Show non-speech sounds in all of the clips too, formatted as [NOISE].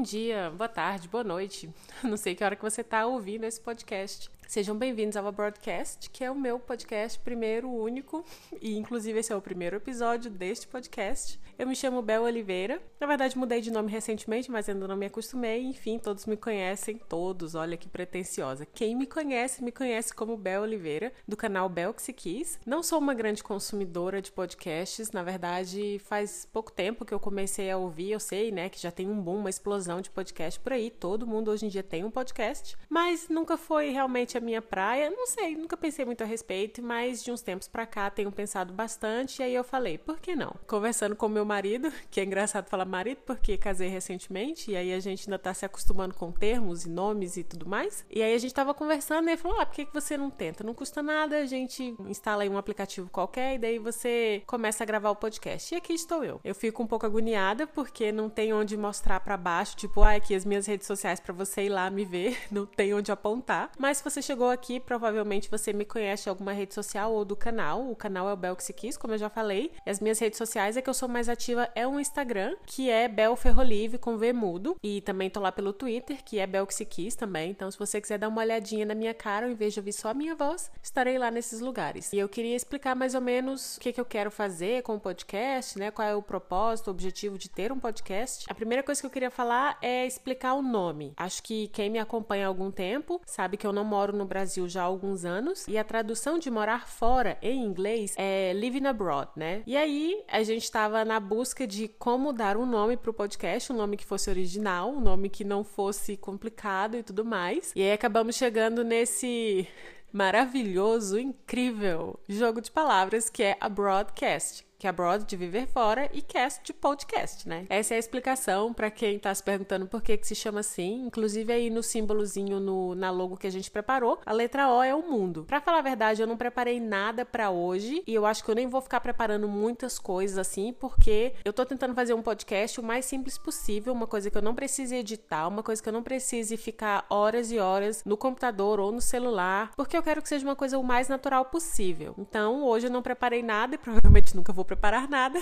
Bom dia, boa tarde, boa noite. [LAUGHS] Não sei que hora que você está ouvindo esse podcast. Sejam bem-vindos ao Broadcast, que é o meu podcast primeiro, único, e inclusive esse é o primeiro episódio deste podcast. Eu me chamo Bel Oliveira. Na verdade, mudei de nome recentemente, mas ainda não me acostumei. Enfim, todos me conhecem, todos, olha que pretensiosa. Quem me conhece, me conhece como Bel Oliveira, do canal Bel que se quis. Não sou uma grande consumidora de podcasts, na verdade, faz pouco tempo que eu comecei a ouvir, eu sei, né, que já tem um boom, uma explosão de podcast por aí. Todo mundo hoje em dia tem um podcast, mas nunca foi realmente a minha praia. Não sei, nunca pensei muito a respeito, mas de uns tempos pra cá tenho pensado bastante e aí eu falei, por que não? Conversando com meu marido, [LAUGHS] que é engraçado falar marido porque casei recentemente e aí a gente ainda tá se acostumando com termos e nomes e tudo mais. E aí a gente tava conversando e ele falou: "Ah, por que que você não tenta? Não custa nada, a gente instala aí um aplicativo qualquer e daí você começa a gravar o podcast". E aqui estou eu. Eu fico um pouco agoniada porque não tem onde mostrar para baixo, tipo, ah, aqui as minhas redes sociais para você ir lá me ver, [LAUGHS] não tem onde apontar. Mas se você chegou aqui, provavelmente você me conhece de alguma rede social ou do canal. O canal é o Belxi Kiss, como eu já falei. E as minhas redes sociais é que eu sou mais ativa é o Instagram, que é Bel Ferrolive com V mudo. E também tô lá pelo Twitter, que é Belxiquis também. Então, se você quiser dar uma olhadinha na minha cara, ao invés de ouvir só a minha voz, estarei lá nesses lugares. E eu queria explicar mais ou menos o que, que eu quero fazer com o podcast, né? Qual é o propósito, o objetivo de ter um podcast. A primeira coisa que eu queria falar é explicar o nome. Acho que quem me acompanha há algum tempo sabe que eu não moro no Brasil já há alguns anos e a tradução de morar fora em inglês é living abroad, né? E aí a gente estava na busca de como dar um nome para o podcast, um nome que fosse original, um nome que não fosse complicado e tudo mais. E aí acabamos chegando nesse [LAUGHS] maravilhoso, incrível jogo de palavras que é a broadcast que é abroad de viver fora e cast de podcast, né? Essa é a explicação para quem tá se perguntando por que que se chama assim. Inclusive aí no símbolozinho no, na logo que a gente preparou, a letra O é o mundo. Para falar a verdade, eu não preparei nada para hoje e eu acho que eu nem vou ficar preparando muitas coisas assim, porque eu tô tentando fazer um podcast o mais simples possível, uma coisa que eu não precise editar, uma coisa que eu não precise ficar horas e horas no computador ou no celular, porque eu quero que seja uma coisa o mais natural possível. Então, hoje eu não preparei nada e provavelmente nunca vou preparar nada.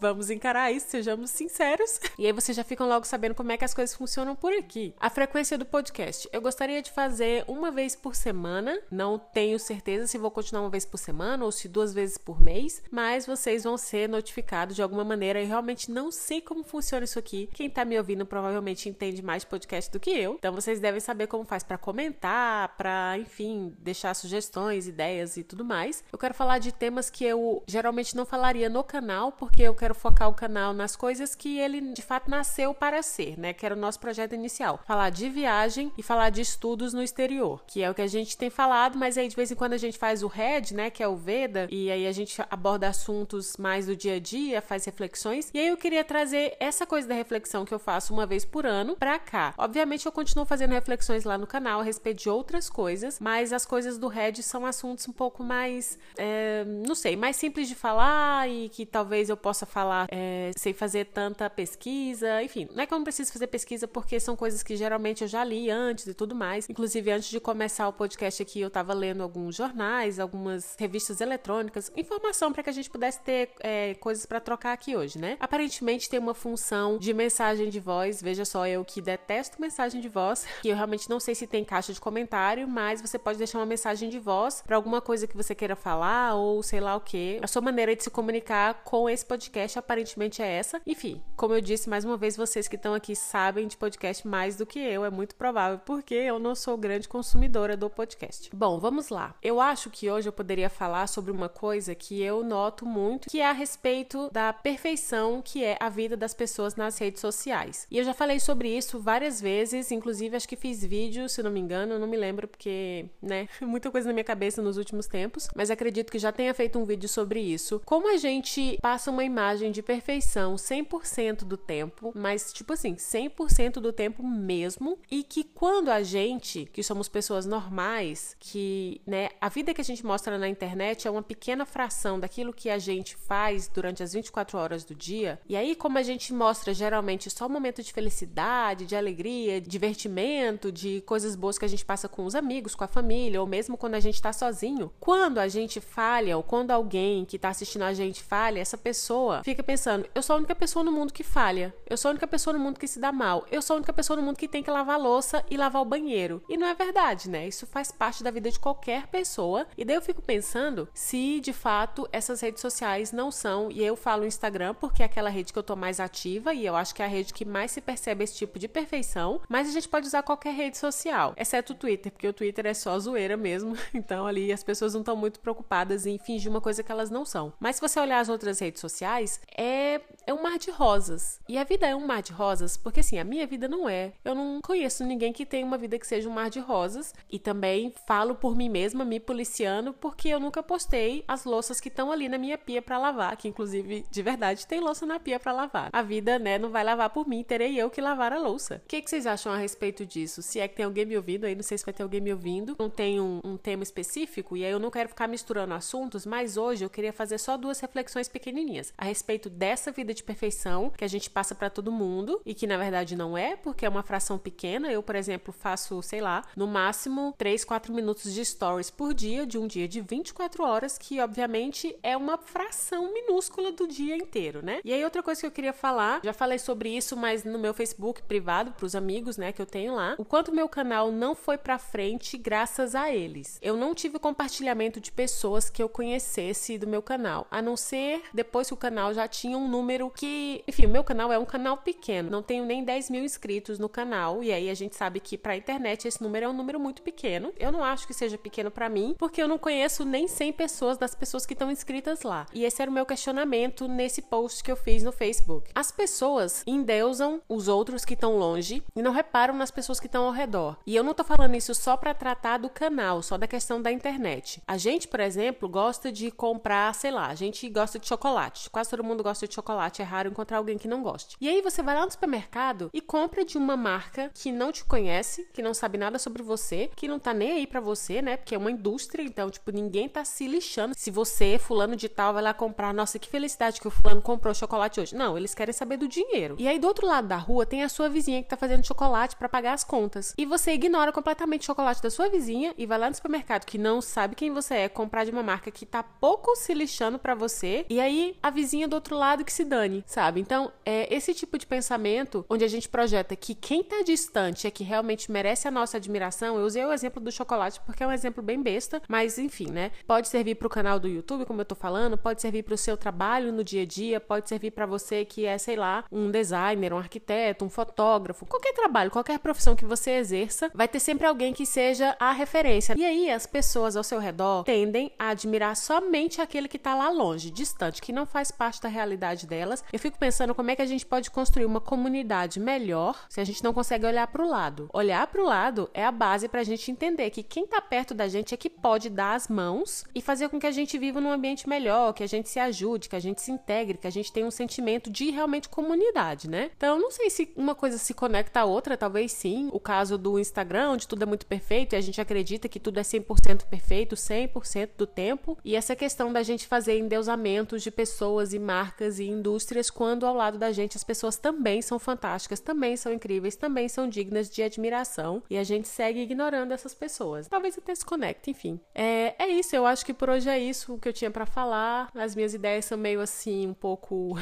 Vamos encarar isso, sejamos sinceros. E aí vocês já ficam logo sabendo como é que as coisas funcionam por aqui. A frequência do podcast. Eu gostaria de fazer uma vez por semana. Não tenho certeza se vou continuar uma vez por semana ou se duas vezes por mês, mas vocês vão ser notificados de alguma maneira. Eu realmente não sei como funciona isso aqui. Quem tá me ouvindo provavelmente entende mais de podcast do que eu. Então vocês devem saber como faz para comentar, para, enfim, deixar sugestões, ideias e tudo mais. Eu quero falar de temas que eu geralmente não falaria no canal, porque eu quero quero focar o canal nas coisas que ele de fato nasceu para ser, né? Que era o nosso projeto inicial. Falar de viagem e falar de estudos no exterior, que é o que a gente tem falado, mas aí de vez em quando a gente faz o Red, né? Que é o Veda, e aí a gente aborda assuntos mais do dia a dia, faz reflexões. E aí eu queria trazer essa coisa da reflexão que eu faço uma vez por ano pra cá. Obviamente eu continuo fazendo reflexões lá no canal a respeito de outras coisas, mas as coisas do Red são assuntos um pouco mais, é, não sei, mais simples de falar e que talvez eu possa falar é, sem fazer tanta pesquisa, enfim, não é que eu não preciso fazer pesquisa porque são coisas que geralmente eu já li antes e tudo mais. Inclusive, antes de começar o podcast aqui, eu tava lendo alguns jornais, algumas revistas eletrônicas, informação para que a gente pudesse ter é, coisas para trocar aqui hoje, né? Aparentemente tem uma função de mensagem de voz, veja só, eu que detesto mensagem de voz, [LAUGHS] que eu realmente não sei se tem caixa de comentário, mas você pode deixar uma mensagem de voz para alguma coisa que você queira falar ou sei lá o que. A sua maneira de se comunicar com esse podcast podcast aparentemente é essa. Enfim, como eu disse mais uma vez, vocês que estão aqui sabem de podcast mais do que eu, é muito provável, porque eu não sou grande consumidora do podcast. Bom, vamos lá. Eu acho que hoje eu poderia falar sobre uma coisa que eu noto muito, que é a respeito da perfeição que é a vida das pessoas nas redes sociais. E eu já falei sobre isso várias vezes, inclusive acho que fiz vídeo, se não me engano, não me lembro porque, né, [LAUGHS] muita coisa na minha cabeça nos últimos tempos, mas acredito que já tenha feito um vídeo sobre isso. Como a gente passa uma imagem de perfeição 100% do tempo, mas tipo assim, 100% do tempo mesmo, e que quando a gente, que somos pessoas normais, que, né, a vida que a gente mostra na internet é uma pequena fração daquilo que a gente faz durante as 24 horas do dia. E aí como a gente mostra geralmente só um momento de felicidade, de alegria, divertimento, de coisas boas que a gente passa com os amigos, com a família, ou mesmo quando a gente tá sozinho, quando a gente falha ou quando alguém que tá assistindo a gente falha, essa pessoa fica pensando: eu sou a única pessoa no mundo que falha. Eu sou a única pessoa no mundo que se dá mal. Eu sou a única pessoa no mundo que tem que lavar louça e lavar o banheiro. E não é verdade, né? Isso faz parte da vida de qualquer pessoa. E daí eu fico pensando se de fato essas redes sociais não são, e eu falo Instagram porque é aquela rede que eu tô mais ativa e eu acho que é a rede que mais se percebe esse tipo de perfeição, mas a gente pode usar qualquer rede social, exceto o Twitter, porque o Twitter é só zoeira mesmo. [LAUGHS] Então ali as pessoas não estão muito preocupadas em fingir uma coisa que elas não são. Mas se você olhar as outras redes sociais, é é um mar de rosas. E a vida é um mar de rosas, porque assim, a minha vida não é. Eu não conheço ninguém que tenha uma vida que seja um mar de rosas. E também falo por mim mesma, me policiando, porque eu nunca postei as louças que estão ali na minha pia para lavar, que inclusive, de verdade, tem louça na pia para lavar. A vida, né, não vai lavar por mim, terei eu que lavar a louça. O que, que vocês acham a respeito disso? Se é que tem alguém me ouvindo aí, não sei se vai ter alguém me ouvindo. Não tem um, um tema específico, e aí eu não quero ficar misturando assuntos, mas hoje eu queria fazer só duas reflexões pequenininhas a respeito dessa vida de perfeição que a gente passa para todo mundo e que na verdade não é, porque é uma fração pequena. Eu, por exemplo, faço, sei lá, no máximo 3, 4 minutos de stories por dia, de um dia de 24 horas, que obviamente é uma fração minúscula do dia inteiro, né? E aí outra coisa que eu queria falar, já falei sobre isso, mas no meu Facebook privado para os amigos, né, que eu tenho lá, o quanto meu canal não foi para frente graças a eles. Eu não tive compartilhamento de pessoas que eu conhecesse do meu canal, a não ser depois que o canal já tinha um número que. Enfim, o meu canal é um canal pequeno. Não tenho nem 10 mil inscritos no canal. E aí a gente sabe que pra internet esse número é um número muito pequeno. Eu não acho que seja pequeno para mim, porque eu não conheço nem 100 pessoas das pessoas que estão inscritas lá. E esse era o meu questionamento nesse post que eu fiz no Facebook. As pessoas endeusam os outros que estão longe e não reparam nas pessoas que estão ao redor. E eu não tô falando isso só para tratar do canal, só da questão da internet. A gente, por exemplo, gosta de comprar, sei lá, a gente gosta de chocolate. Quase todo mundo gosta de chocolate é raro encontrar alguém que não goste. E aí você vai lá no supermercado e compra de uma marca que não te conhece, que não sabe nada sobre você, que não tá nem aí para você, né? Porque é uma indústria, então, tipo, ninguém tá se lixando. Se você, fulano de tal, vai lá comprar, nossa, que felicidade que o fulano comprou chocolate hoje. Não, eles querem saber do dinheiro. E aí do outro lado da rua tem a sua vizinha que tá fazendo chocolate para pagar as contas. E você ignora completamente o chocolate da sua vizinha e vai lá no supermercado que não sabe quem você é, comprar de uma marca que tá pouco se lixando para você. E aí a vizinha do outro lado que se dane sabe? Então, é esse tipo de pensamento onde a gente projeta que quem tá distante é que realmente merece a nossa admiração. Eu usei o exemplo do chocolate porque é um exemplo bem besta, mas enfim, né? Pode servir para o canal do YouTube, como eu tô falando, pode servir para o seu trabalho no dia a dia, pode servir para você que é, sei lá, um designer, um arquiteto, um fotógrafo, qualquer trabalho, qualquer profissão que você exerça, vai ter sempre alguém que seja a referência. E aí as pessoas ao seu redor tendem a admirar somente aquele que tá lá longe, distante, que não faz parte da realidade dela delas, eu fico pensando como é que a gente pode construir uma comunidade melhor se a gente não consegue olhar para o lado. Olhar para o lado é a base para a gente entender que quem está perto da gente é que pode dar as mãos e fazer com que a gente viva num ambiente melhor, que a gente se ajude, que a gente se integre, que a gente tenha um sentimento de realmente comunidade, né? Então, não sei se uma coisa se conecta à outra, talvez sim. O caso do Instagram, onde tudo é muito perfeito e a gente acredita que tudo é 100% perfeito 100% do tempo. E essa questão da gente fazer endeusamentos de pessoas e marcas e indústrias quando ao lado da gente as pessoas também são fantásticas, também são incríveis, também são dignas de admiração e a gente segue ignorando essas pessoas. Talvez até se conecte, enfim. É, é isso, eu acho que por hoje é isso que eu tinha para falar. As minhas ideias são meio assim, um pouco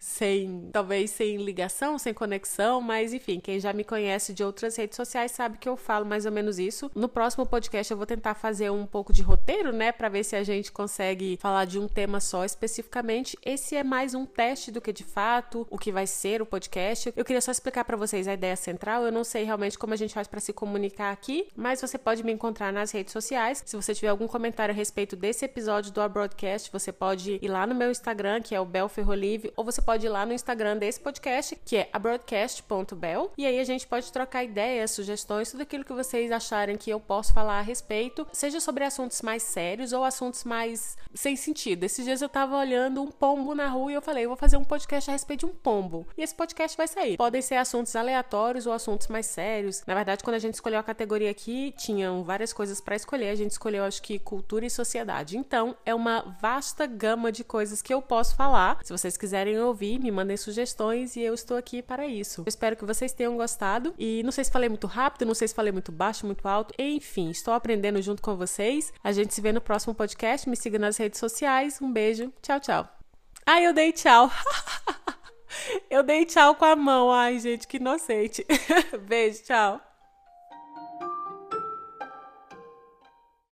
sem, talvez sem ligação, sem conexão, mas enfim, quem já me conhece de outras redes sociais sabe que eu falo mais ou menos isso. No próximo podcast eu vou tentar fazer um pouco de roteiro, né, para ver se a gente consegue falar de um tema só especificamente. Esse é mais um teste do que de fato o que vai ser o podcast. Eu queria só explicar para vocês a ideia central. Eu não sei realmente como a gente faz para se comunicar aqui, mas você pode me encontrar nas redes sociais. Se você tiver algum comentário a respeito desse episódio do Broadcast, você pode ir lá no meu Instagram, que é o Bel Ferrolive, ou você pode ir lá no Instagram desse podcast, que é abroadcast.bel, e aí a gente pode trocar ideias, sugestões, tudo aquilo que vocês acharem que eu posso falar a respeito, seja sobre assuntos mais sérios ou assuntos mais sem sentido. Esses dias eu tava olhando um pombo na rua e eu falei, eu vou fazer um podcast a respeito de um pombo. E esse podcast vai sair. Podem ser assuntos aleatórios ou assuntos mais sérios. Na verdade, quando a gente escolheu a categoria aqui, tinham várias coisas para escolher. A gente escolheu, acho que, cultura e sociedade. Então, é uma vasta gama de coisas que eu posso falar. Se vocês quiserem ouvir, me mandem sugestões e eu estou aqui para isso. Eu espero que vocês tenham gostado e não sei se falei muito rápido, não sei se falei muito baixo, muito alto, enfim, estou aprendendo junto com vocês. A gente se vê no próximo podcast, me siga nas redes sociais. Um beijo, tchau, tchau. Ai, eu dei tchau. [LAUGHS] eu dei tchau com a mão. Ai, gente, que inocente. [LAUGHS] Beijo, tchau.